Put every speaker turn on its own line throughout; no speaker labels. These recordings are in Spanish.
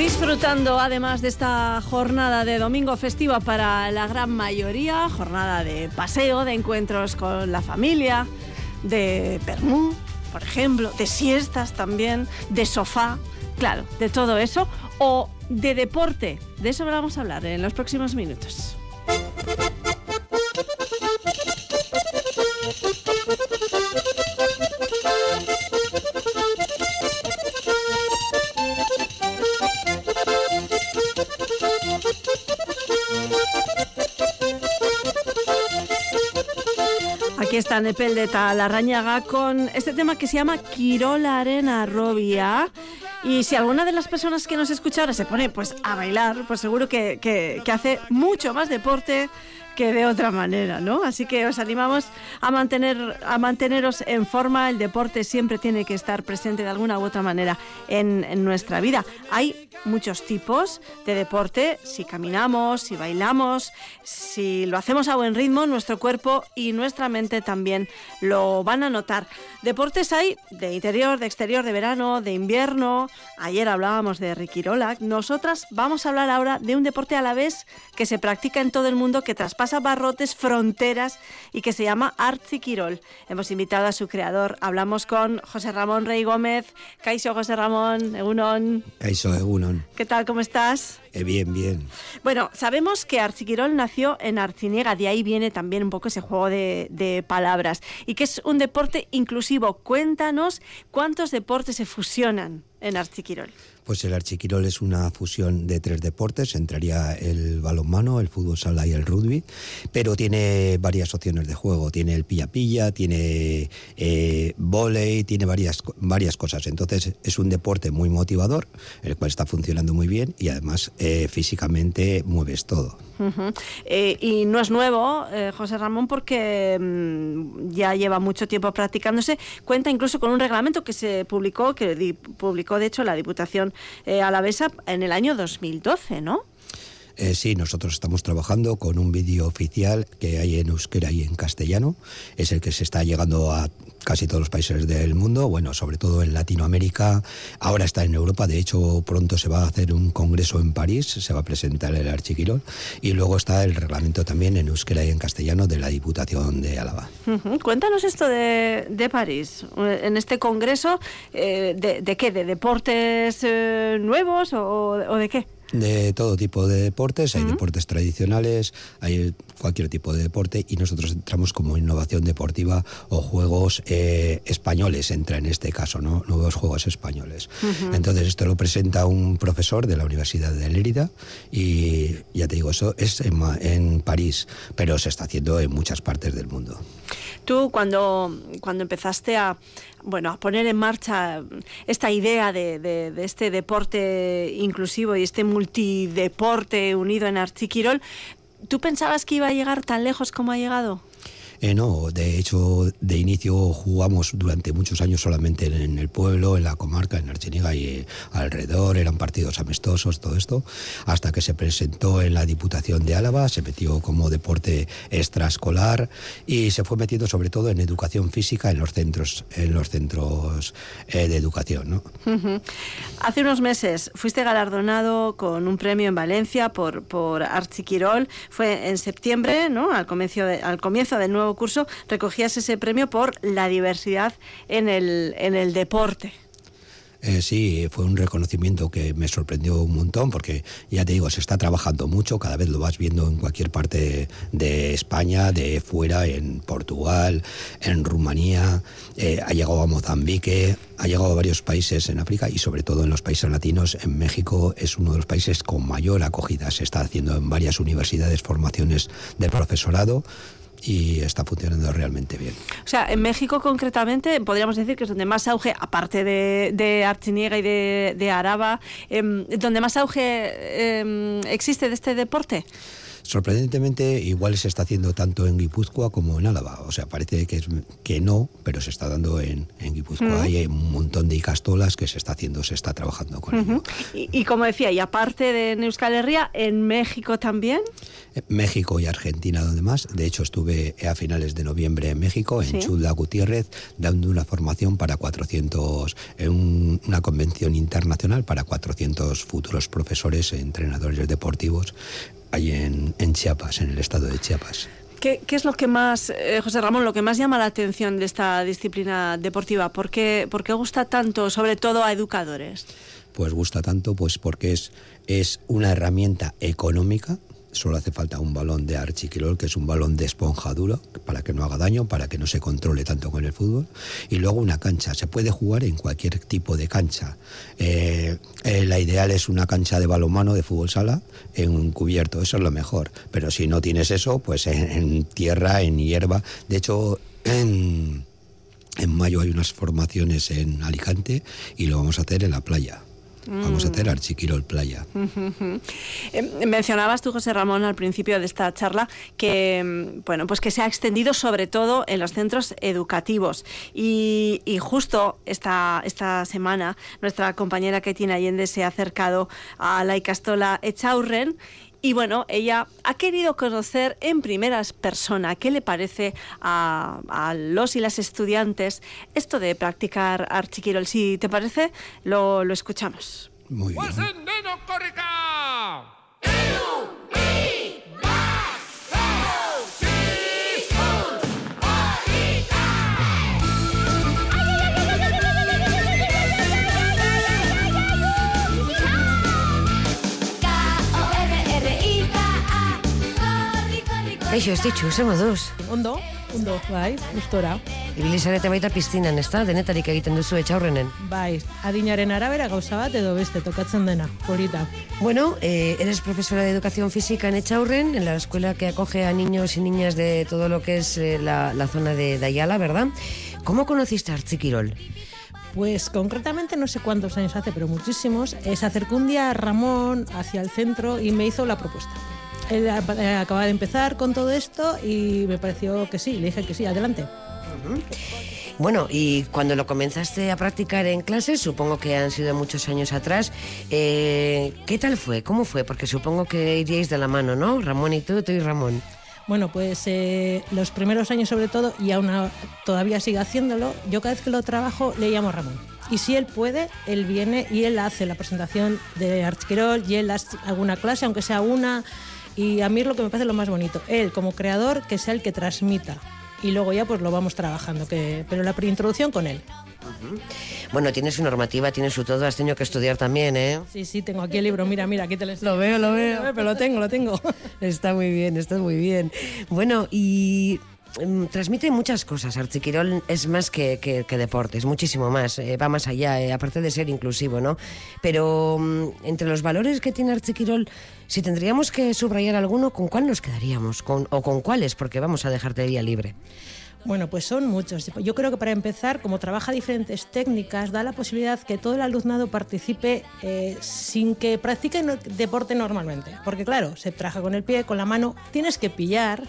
Disfrutando además de esta jornada de domingo festiva para la gran mayoría, jornada de paseo, de encuentros con la familia, de permú, por ejemplo, de siestas también, de sofá, claro, de todo eso, o de deporte. De eso vamos a hablar en los próximos minutos. Aquí está Nepel de Talarrañaga con este tema que se llama Quirola Arena Robia. Y si alguna de las personas que nos escucha ahora se pone pues a bailar, pues seguro que, que, que hace mucho más deporte que de otra manera, ¿no? Así que os animamos a mantener a manteneros en forma. El deporte siempre tiene que estar presente de alguna u otra manera en, nuestra vida. Hay muchos tipos de deporte. Si caminamos, si bailamos, si lo hacemos a buen ritmo, nuestro cuerpo y nuestra mente también lo van a notar. Deportes hay de interior, de exterior, de verano, de invierno. Ayer hablábamos de Riquirola. Nosotras vamos a hablar ahora de un deporte a la vez que se practica en todo el mundo, que traspasa barrotes, fronteras y que se llama Archiquirol. Hemos invitado a su creador. Hablamos con José Ramón Rey Gómez. Caixo José Ramón, Egunon.
Caixo Egunon.
¿Qué tal? ¿Cómo estás?
Eh, bien, bien.
Bueno, sabemos que Archiquirol nació en Arciniega, de ahí viene también un poco ese juego de, de palabras, y que es un deporte inclusivo. Cuéntanos cuántos deportes se fusionan en Archiquirol.
Pues el Archiquirol es una fusión de tres deportes, entraría el balonmano, el fútbol sala y el rugby, pero tiene varias opciones de juego, tiene el pilla-pilla, tiene eh, tiene varias, varias cosas, entonces es un deporte muy motivador, el cual está funcionando muy bien y además eh, físicamente mueves todo.
Eh, y no es nuevo, eh, José Ramón, porque mmm, ya lleva mucho tiempo practicándose. Cuenta incluso con un reglamento que se publicó, que publicó de hecho la Diputación eh, Alavesa en el año 2012, ¿no?
Eh, sí, nosotros estamos trabajando con un vídeo oficial que hay en euskera y en castellano. Es el que se está llegando a casi todos los países del mundo, bueno, sobre todo en Latinoamérica. Ahora está en Europa, de hecho pronto se va a hacer un congreso en París, se va a presentar el Archiquirol. Y luego está el reglamento también en euskera y en castellano de la Diputación de Álava.
Cuéntanos esto de, de, París. En este congreso, eh, de, qué? ¿De deportes eh, nuevos o de qué?
De todo tipo de deportes, hay uh -huh. deportes tradicionales, hay cualquier tipo de deporte y nosotros entramos como innovación deportiva o juegos eh, españoles, entra en este caso, ¿no? nuevos juegos españoles. Uh -huh. Entonces esto lo presenta un profesor de la Universidad de Lérida y ya te digo, eso es en, en París, pero se está haciendo en muchas partes del mundo.
Tú cuando, cuando empezaste a, bueno, a poner en marcha esta idea de, de, de, este deporte inclusivo y este multideporte unido en Archiquirol, ¿tú pensabas que iba a llegar tan lejos como ha llegado?
Eh, no, de hecho, de inicio jugamos durante muchos años solamente en el pueblo, en la comarca, en Archeniga y eh, alrededor, eran partidos amistosos, todo esto, hasta que se presentó en la Diputación de Álava, se metió como deporte extraescolar y se fue metiendo sobre todo en educación física en los centros, en los centros eh, de educación.
Hace unos meses fuiste galardonado con un premio en Valencia por, por Archiquirol, fue en septiembre, ¿no? al, comienzo de, al comienzo del nuevo curso recogías ese premio por la diversidad en el, en el deporte.
Eh, sí, fue un reconocimiento que me sorprendió un montón porque ya te digo, se está trabajando mucho, cada vez lo vas viendo en cualquier parte de España, de fuera, en Portugal, en Rumanía, eh, ha llegado a Mozambique, ha llegado a varios países en África y sobre todo en los países latinos, en México es uno de los países con mayor acogida, se está haciendo en varias universidades formaciones de profesorado, y está funcionando realmente bien.
O sea, en México concretamente podríamos decir que es donde más auge, aparte de, de Archiniega y de, de Araba, eh, donde más auge eh, existe de este deporte.
Sorprendentemente, igual se está haciendo tanto en Guipúzcoa como en Álava. O sea, parece que, es, que no, pero se está dando en, en Guipúzcoa. Hay un montón de icastolas que se está haciendo, se está trabajando con ello.
Y, y, como decía, y aparte de Euskal Herria, ¿en México también?
México y Argentina, donde más. De hecho, estuve a finales de noviembre en México, en ¿Sí? Chula Gutiérrez, dando una formación para 400, en un, una convención internacional para 400 futuros profesores, entrenadores deportivos, ahí en, en Chiapas, en el estado de Chiapas.
¿Qué, ¿Qué, es lo que más, eh, José Ramón, lo que más llama la atención de esta disciplina deportiva? ¿Por qué, por qué gusta tanto, sobre todo a educadores?
Pues gusta tanto pues porque es, es una herramienta económica solo hace falta un balón de archiquirol, que es un balón de esponja duro, para que no haga daño, para que no se controle tanto con el fútbol. Y luego una cancha. Se puede jugar en cualquier tipo de cancha. Eh, eh, la ideal es una cancha de balonmano, de fútbol sala, en un cubierto. Eso es lo mejor. Pero si no tienes eso, pues en, tierra, en hierba. De hecho, en mayo hay unas formaciones en Alicante y lo vamos a hacer en la playa. Vamos a hacer Archiquirol Playa.
Eh, mencionabas tú, José Ramón, al principio de esta charla que, bueno, pues que se ha extendido sobre todo en los centros educativos. Y, y justo esta, esta semana nuestra compañera Ketina Allende se ha acercado a la Icastola Echaurren y bueno, ella ha querido conocer en primera persona qué le parece a, a, los y las estudiantes esto de practicar archiquirol. Si te parece, lo, lo escuchamos.
Muy bien.
Kaixo, ez ditxu, zer moduz?
Ondo, ondo, bai, gustora.
Ibili zarete baita piztinan, ez da? Denetarik egiten duzu etxaurrenen.
Bai, adinaren arabera gauza bat edo beste tokatzen dena, polita.
Bueno, eh, eres profesora de educación física en Echaurren, en la escuela que acoge a niños y niñas de todo lo que es eh, la, la, zona de, de Ayala, ¿verdad? ¿Cómo conociste a Archiquirol?
Pues concretamente no sé cuántos años hace, pero muchísimos. Eh, se acercó un día Ramón hacia el centro y me hizo la propuesta él acaba de empezar con todo esto y me pareció que sí, le dije que sí, adelante.
Uh -huh. Bueno, y cuando lo comenzaste a practicar en clases, supongo que han sido muchos años atrás, eh, ¿qué tal fue? ¿Cómo fue? Porque supongo que iríais de la mano, ¿no? Ramón y tú, tú y Ramón.
Bueno, pues eh, los primeros años sobre todo, y aún todavía sigue haciéndolo, yo cada vez que lo trabajo le llamo a Ramón. Y si él puede, él viene y él hace la presentación de Archiquerol y él hace alguna clase, aunque sea una y a mí es lo que me parece lo más bonito. Él, como creador, que sea el que transmita. Y luego ya pues lo vamos trabajando, que, pero la preintroducción con él.
Uh -huh. Bueno, tiene su normativa, tiene su todo, has tenido que estudiar también, ¿eh?
Sí, sí, tengo aquí el libro, mira, mira, aquí te lo
Lo veo, lo veo.
Pero lo tengo, lo tengo.
Está muy bien, está muy bien. Bueno, y transmite muchas cosas. Archiquirol es más que, que, deporte, es muchísimo más, eh, va más allá, eh, aparte de ser inclusivo, ¿no? Pero um, entre los valores que tiene Archiquirol, si tendríamos que subrayar alguno, ¿con cuál nos quedaríamos? Con, ¿O con cuáles? Porque vamos a dejarte vía libre.
Bueno, pues son muchos. Yo creo que para empezar, como trabaja diferentes técnicas, da la posibilidad que todo el alumnado participe eh, sin que practique deporte normalmente. Porque claro, se trabaja con el pie, con la mano, tienes que pillar,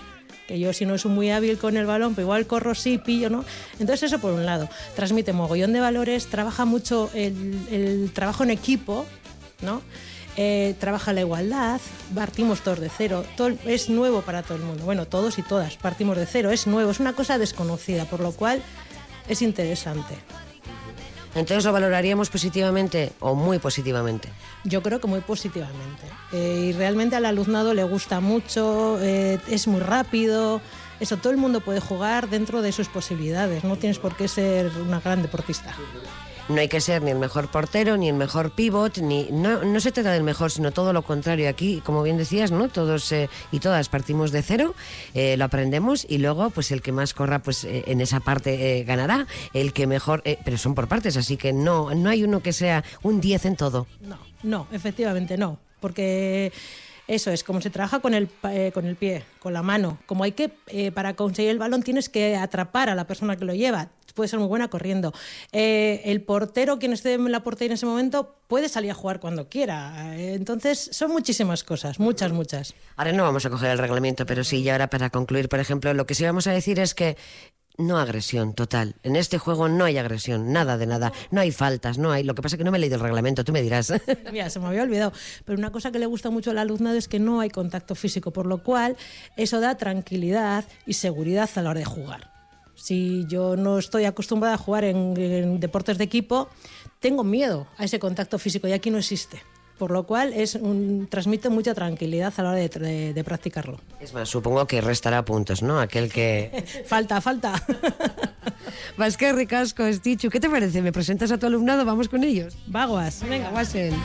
que yo si no soy muy hábil con el balón, pero igual corro sí, pillo, ¿no? Entonces eso por un lado. Transmite mogollón de valores, trabaja mucho el, trabajo en equipo, ¿no? Eh, trabaja la igualdad, partimos todos de cero, todo, es nuevo para todo el mundo, bueno, todos y todas, partimos de cero, es nuevo, es una cosa desconocida, por lo cual es interesante.
Entonces lo valoraríamos positivamente o muy positivamente.
Yo creo que muy positivamente. Eh, y realmente al alumnado le gusta mucho, eh, es muy rápido. Eso, todo el mundo puede jugar dentro de sus posibilidades. No tienes por qué ser una gran deportista.
No hay que ser ni el mejor portero, ni el mejor pivot, ni no, no se trata del mejor, sino todo lo contrario. Aquí, como bien decías, ¿no? Todos eh, y todas partimos de cero, eh, lo aprendemos y luego, pues el que más corra, pues eh, en esa parte ganará. El que mejor, pero son por partes, así que no, no hay uno que sea un 10 en todo.
No, no, efectivamente no, porque eso es, como se trabaja con el, eh, con el pie, con la mano. Como hay que, eh, para conseguir el balón, tienes que atrapar a la persona que lo lleva. puede ser muy buena corriendo. Eh, el portero, quien esté en la portería en ese momento, puede salir a jugar cuando quiera. Eh, entonces, son muchísimas cosas, muchas, muchas.
Ahora no vamos a coger el reglamento, pero sí, ya ahora para concluir, por ejemplo, lo que sí vamos a decir es que no agresión total. En este juego no hay agresión, nada de nada. No hay faltas, no hay. Lo que pasa es que no me he leído el reglamento, tú me dirás.
Mira, se me había olvidado. Pero una cosa que le gusta mucho al alumnado es que no hay contacto físico, por lo cual eso da tranquilidad y seguridad a la hora de jugar. Si yo no estoy acostumbrada a jugar en, en deportes de equipo, tengo miedo a ese contacto físico y aquí no existe por lo cual es un, transmite mucha tranquilidad a la hora de, de, de, practicarlo.
Es más, supongo que restará puntos, ¿no? Aquel que...
falta, falta.
Vas que ricasco, Stichu. ¿Qué te parece? ¿Me presentas a tu alumnado? Vamos con ellos.
Vaguas.
Venga, Guasen.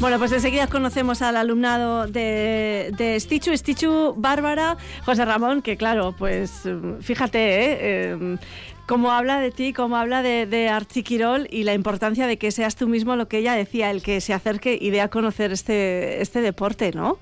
Bueno, pues enseguida conocemos al alumnado de, de Stichu, Stichu, Bárbara, José Ramón, que claro, pues fíjate, ¿eh? eh cómo habla de ti, cómo habla de, de Archiquirol y la importancia de que seas tú mismo lo que ella decía, el que se acerque y dé a conocer este, este deporte, ¿no?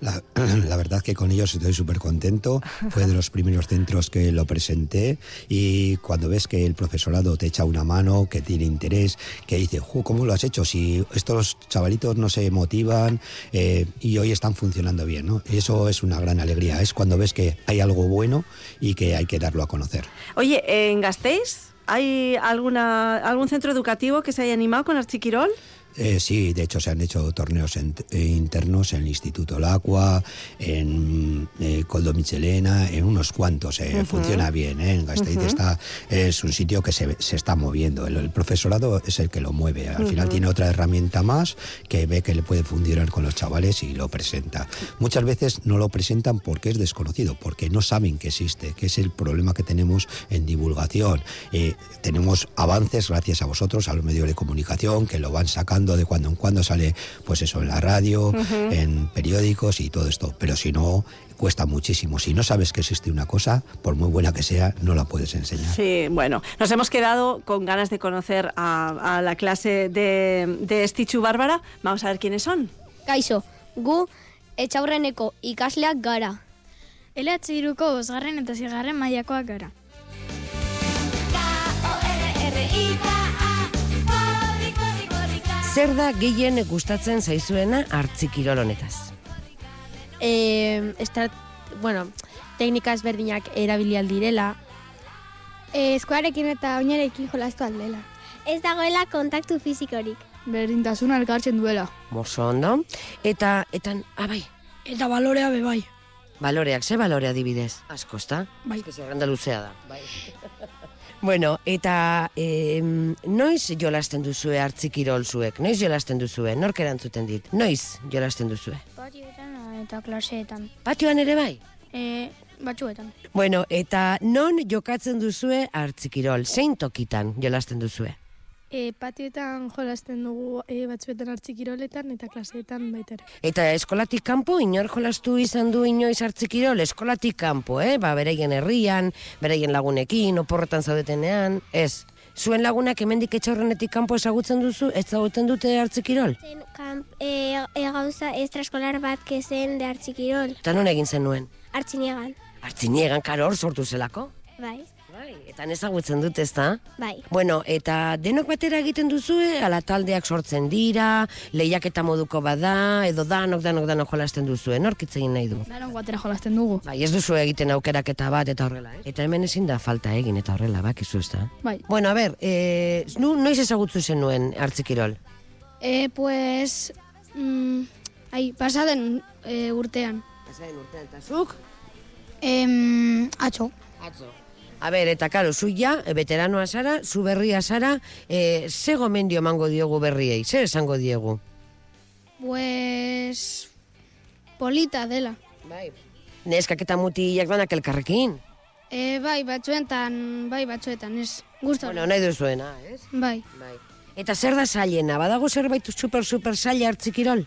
La, la, verdad que con ellos estoy súper contento. Fue de los primeros centros que lo presenté y cuando ves que el profesorado te echa una mano, que tiene interés, que dice, ¿cómo lo has hecho? Si estos chavalitos no se motivan eh, y hoy están funcionando bien, ¿no? Eso es una gran alegría. Es cuando ves que hay algo bueno y que hay que darlo a conocer.
Oye, ¿en Gasteiz hay alguna, algún centro educativo que se haya animado con Archiquirol?
Eh, sí, de hecho se han hecho torneos en, eh, internos en el Instituto Lacua, en eh, Coldo Michelena, en unos cuantos. Uh -huh. Funciona bien, en Gasteiz uh -huh. está, es un sitio que se, se está moviendo. El, el, profesorado es el que lo mueve. Al uh -huh. final tiene otra herramienta más que ve que le puede funcionar con los chavales y lo presenta. Muchas veces no lo presentan porque es desconocido, porque no saben que existe, que es el problema que tenemos en divulgación. tenemos avances gracias a vosotros, a los medios de comunicación, que lo van sacando de cuando en cuando sale, pues eso, en la radio, uh -huh. en periódicos y todo esto. Pero si no, cuesta muchísimo. Si no sabes que existe una cosa, por muy buena que sea, no la puedes enseñar.
Sí, bueno, nos hemos quedado con ganas de conocer a, a la clase de, de Stichu Bárbara. Vamos a ver quiénes son.
Kaixo, gu etxaurreneko ikasleak gara.
LH iruko bosgarren eta zigarren mailakoak gara.
Zer da gehien gustatzen zaizuena hartzikirol honetaz?
Eh, estar, bueno, teknika ezberdinak erabili aldirela.
Eh, eskuarekin eta oinarekin jolastu aldela.
Ez dagoela kontaktu fizikorik.
Berdintasuna elkartzen duela.
Mozo ondo. Eta, etan, abai.
Eta balorea bebai.
Baloreak, ze balorea adibidez? Asko, ezta?
Bai.
Zerrenda luzea da. Bai. Bueno, eta eh, noiz jolasten duzue hartzikirol zuek? Noiz jolasten duzue? Nork erantzuten dit? Noiz jolasten duzue?
Patioetan eta klaseetan.
Patioan ere bai?
E, batzuetan.
Bueno, eta non jokatzen duzue hartzikirol? Zein tokitan jolasten duzue?
E, patioetan jolasten dugu e, batzuetan hartzikiroletan eta klaseetan baita ere.
Eta eskolatik kanpo inor jolastu izan du inoiz hartzikirol? Eskolatik kanpo, eh? Ba, bereien herrian, bereien lagunekin, oporretan zaudetenean, ez? Zuen lagunak hemendik etxaurrenetik kanpo ezagutzen duzu, ez zagutzen dute hartzikirol?
Zen, kamp, e, e, gauza estraskolar bat kezen de hartzikirol.
Eta non egin zen nuen?
Hartziniegan.
Hartziniegan, karo hor sortu zelako?
Bai.
Eta ezagutzen dut, ezta?
Bai.
Bueno, eta denok batera egiten duzue, ala taldeak sortzen dira, lehiaketa moduko bada, edo danok, danok, danok jolasten duzue, norkitze egin nahi du?
Danok batera jolasten dugu.
Bai, ez duzu egiten aukeraketa bat eta horrela, eh? Eta hemen ezin da falta egin eta horrela, bakizu ezta?
Bai.
Bueno, a ber, eh, nu, noiz ezagutzu zenuen hartzikirol?
E, pues, mm, ai, pasaden e, urtean.
Pasaden urtean, eta zuk?
Em, atxo.
Atzo. A ber, eta karo, zu ja, e, veteranoa zara, zu berria zara, e, ze gomendio emango diogu berriei, zer esango diegu?
Pues, polita dela.
Bai. Neskak eta mutilak danak elkarrekin.
E, bai, batzuetan, bai, batzuetan, ez. Gusto.
Bueno, nahi duzuena, ez?
Bai.
Bai. Eta zer da zailena? Badago zerbait super, super zaila hartzikirol?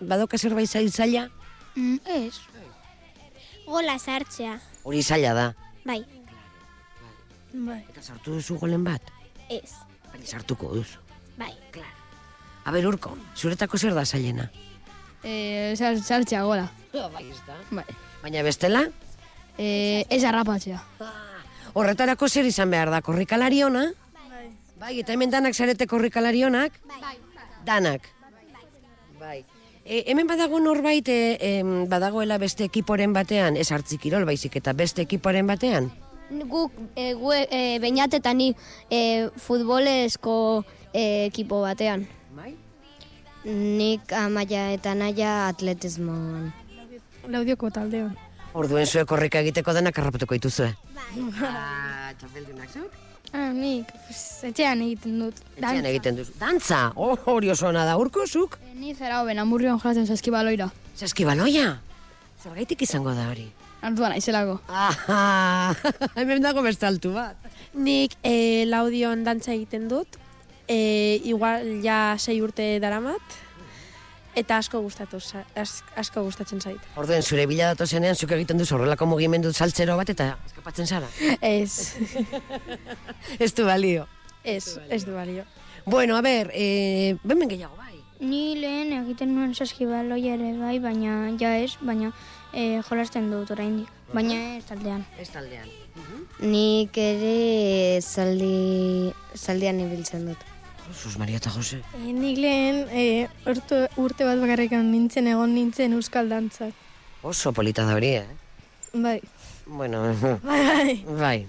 Badoka zerbait zail zaila?
Mm, ez.
Gola sartzea.
Hori zaila da.
Bai.
Bai.
Eta sartu duzu golen bat?
Ez.
Baina sartuko duzu.
Bai.
Claro. A ber, urko, zuretako zer da zailena?
E, sartzea gola.
Bai, ez da.
Bai.
Baina bestela?
E, ez harrapatzea.
Horretarako zer izan behar da, korrikalari ona? Bai. eta hemen danak zarete korrikalari onak? Bai. Danak? Bai. E, hemen badago norbait, e, em, badagoela beste ekiporen batean, ez hartzikirol baizik eta beste ekiporen batean?
Guk, e, gu, e, bainat eta ni e, futbolesko e, ekipo batean.
Bai.
Nik amaia eta naia atletismoan.
Laudioko taldeon.
Orduen zuek korrika egiteko denak harrapatuko dituzue. Bai. Ah, txapeldunak zuk?
Ah, nik, pues, etxean egiten dut.
Etxean egiten duzu. Dantza! Oh, hori oso ona da, urko zuk?
E, ni zera hoben, hamurrion jolatzen saskibaloira.
Saskibaloia? Zergaitik izango da hori?
Altua naizelako.
Aha, hemen dago beste altu bat.
Nik e, laudion dantza egiten dut, e, igual ja sei urte daramat, eta asko gustatu, asko gustatzen zait.
Orduen zure bila datozenean zuk egiten duzu horrelako mugimendu saltzero bat eta eskapatzen zara.
Ez,
Ez du balio.
ez, ez du balio.
Bueno, a ber, eh, bemen gehiago.
Ni lehen egiten nuen saskibaloia ere bai, baina ja ez, baina e, jolasten dut oraindik. Baina ez taldean.
Ez taldean.
Nik ere zaldi, zaldian ibiltzen dut.
Sus Maria eta Jose.
E, nik lehen e, urte, urte bat bakarrikan nintzen, egon nintzen euskal dantzak.
Oso polita da hori, eh?
Bai.
Bueno,
Bai, bai.
bai.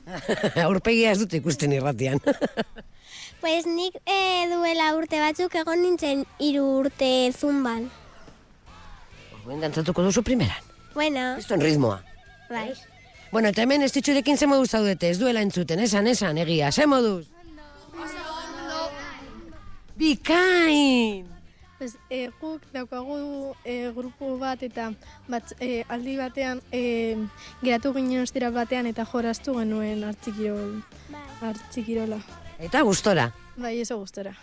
Aurpegia ez dut ikusten irratian.
Pues nik e, duela urte batzuk egon nintzen hiru urte zumban.
Orduen dantzatuko duzu primeran.
Bueno,
Kriston ritmoa.
bai.
Bueno, eta hemen ez ditxurekin ze moduz zaudete, ez duela entzuten, esan, esan, egia, ze moduz? Bikain!
Pues, e, guk daukagu e, grupo bat eta bat, e, aldi batean e, geratu ginen ostira batean eta joraztu genuen hartzikirol, hartzikirola.
Eta gustora.
Bai, eso gustora.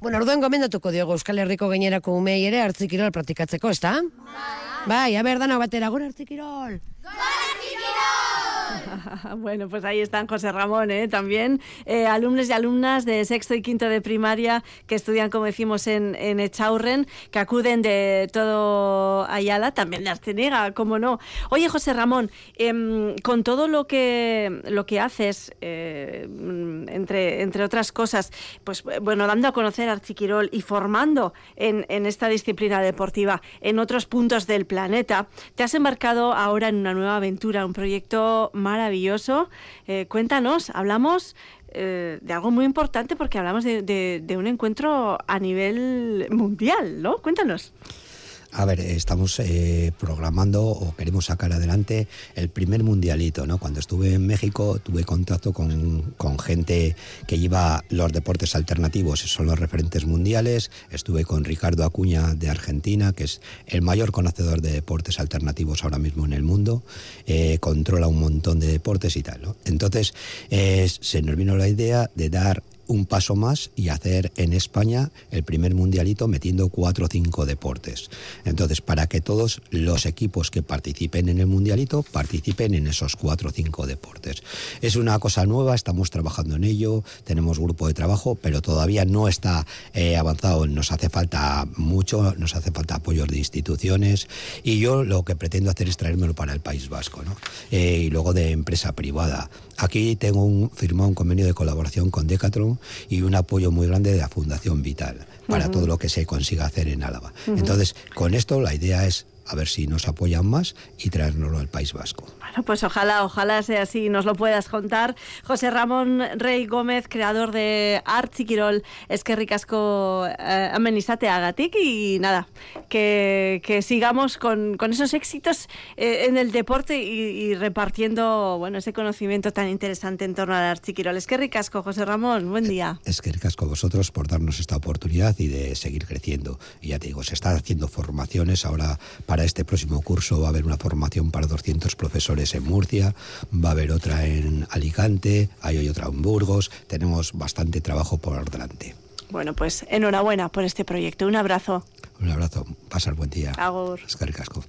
Bueno, orduan gomendatuko diogo Euskal Herriko gainerako umei ere hartzikirol praktikatzeko, ezta? Bai. Bai, a ber, dano batera, gora hartzikirol!
Bueno, pues ahí están José Ramón, ¿eh? también eh, alumnos y alumnas de sexto y quinto de primaria que estudian, como decimos, en, en Echaurren, que acuden de todo Ayala, también de Arceniega, como no. Oye, José Ramón, em, con todo lo que, lo que haces, eh, entre, entre otras cosas, pues bueno, dando a conocer Archiquirol y formando en, en esta disciplina deportiva en otros puntos del planeta, te has embarcado ahora en una nueva aventura, un proyecto maravilloso. Eh, cuéntanos, hablamos eh, de algo muy importante porque hablamos de- de un encuentro a nivel mundial, ¿no? Cuéntanos.
A ver, estamos eh, programando o queremos sacar adelante el primer mundialito, ¿no? Cuando estuve en México tuve contacto con, gente que lleva los deportes alternativos, son los referentes mundiales. Estuve con Ricardo Acuña de Argentina, que es el mayor conocedor de deportes alternativos ahora mismo en el mundo. Eh, controla un montón de deportes y tal, ¿no? Entonces eh, se nos vino la idea de dar un paso más y hacer en España el primer mundialito metiendo cuatro o cinco deportes. Entonces, para que todos los equipos que participen en el mundialito participen en esos cuatro o cinco deportes. Es una cosa nueva, estamos trabajando en ello, tenemos grupo de trabajo, pero todavía no está eh, avanzado. Nos hace falta mucho, nos hace falta apoyos de instituciones y yo lo que pretendo hacer es traérmelo para el País Vasco, ¿no? Eh, y luego de empresa privada. Aquí tengo un, firmado un convenio de colaboración con Decathlon y un apoyo muy grande de la Fundación Vital para todo lo que se consiga hacer en Álava. Entonces, con esto la idea es a ver si nos apoyan más y traérnoslo al País Vasco.
Bueno, pues ojalá, ojalá sea así, nos lo puedas contar. José Ramón Rey Gómez, creador de Archiquirol, es que ricasco eh, amenizate agatik y nada, que, que sigamos con, con esos éxitos eh, en el deporte y, y repartiendo bueno ese conocimiento tan interesante en torno al Archiquirol. Es que ricasco, José Ramón, buen día.
Es que ricasco a vosotros por darnos esta oportunidad y de seguir creciendo. Y ya te digo, se están haciendo formaciones. Ahora, para este próximo curso, va a haber una formación para 200 profesores en Murcia, va a haber otra en Alicante, hay hoy otra en Burgos. Tenemos bastante trabajo por delante.
Bueno, pues enhorabuena por este proyecto. Un abrazo.
Un abrazo, pasar buen día.
Agur.
Es que ricasco.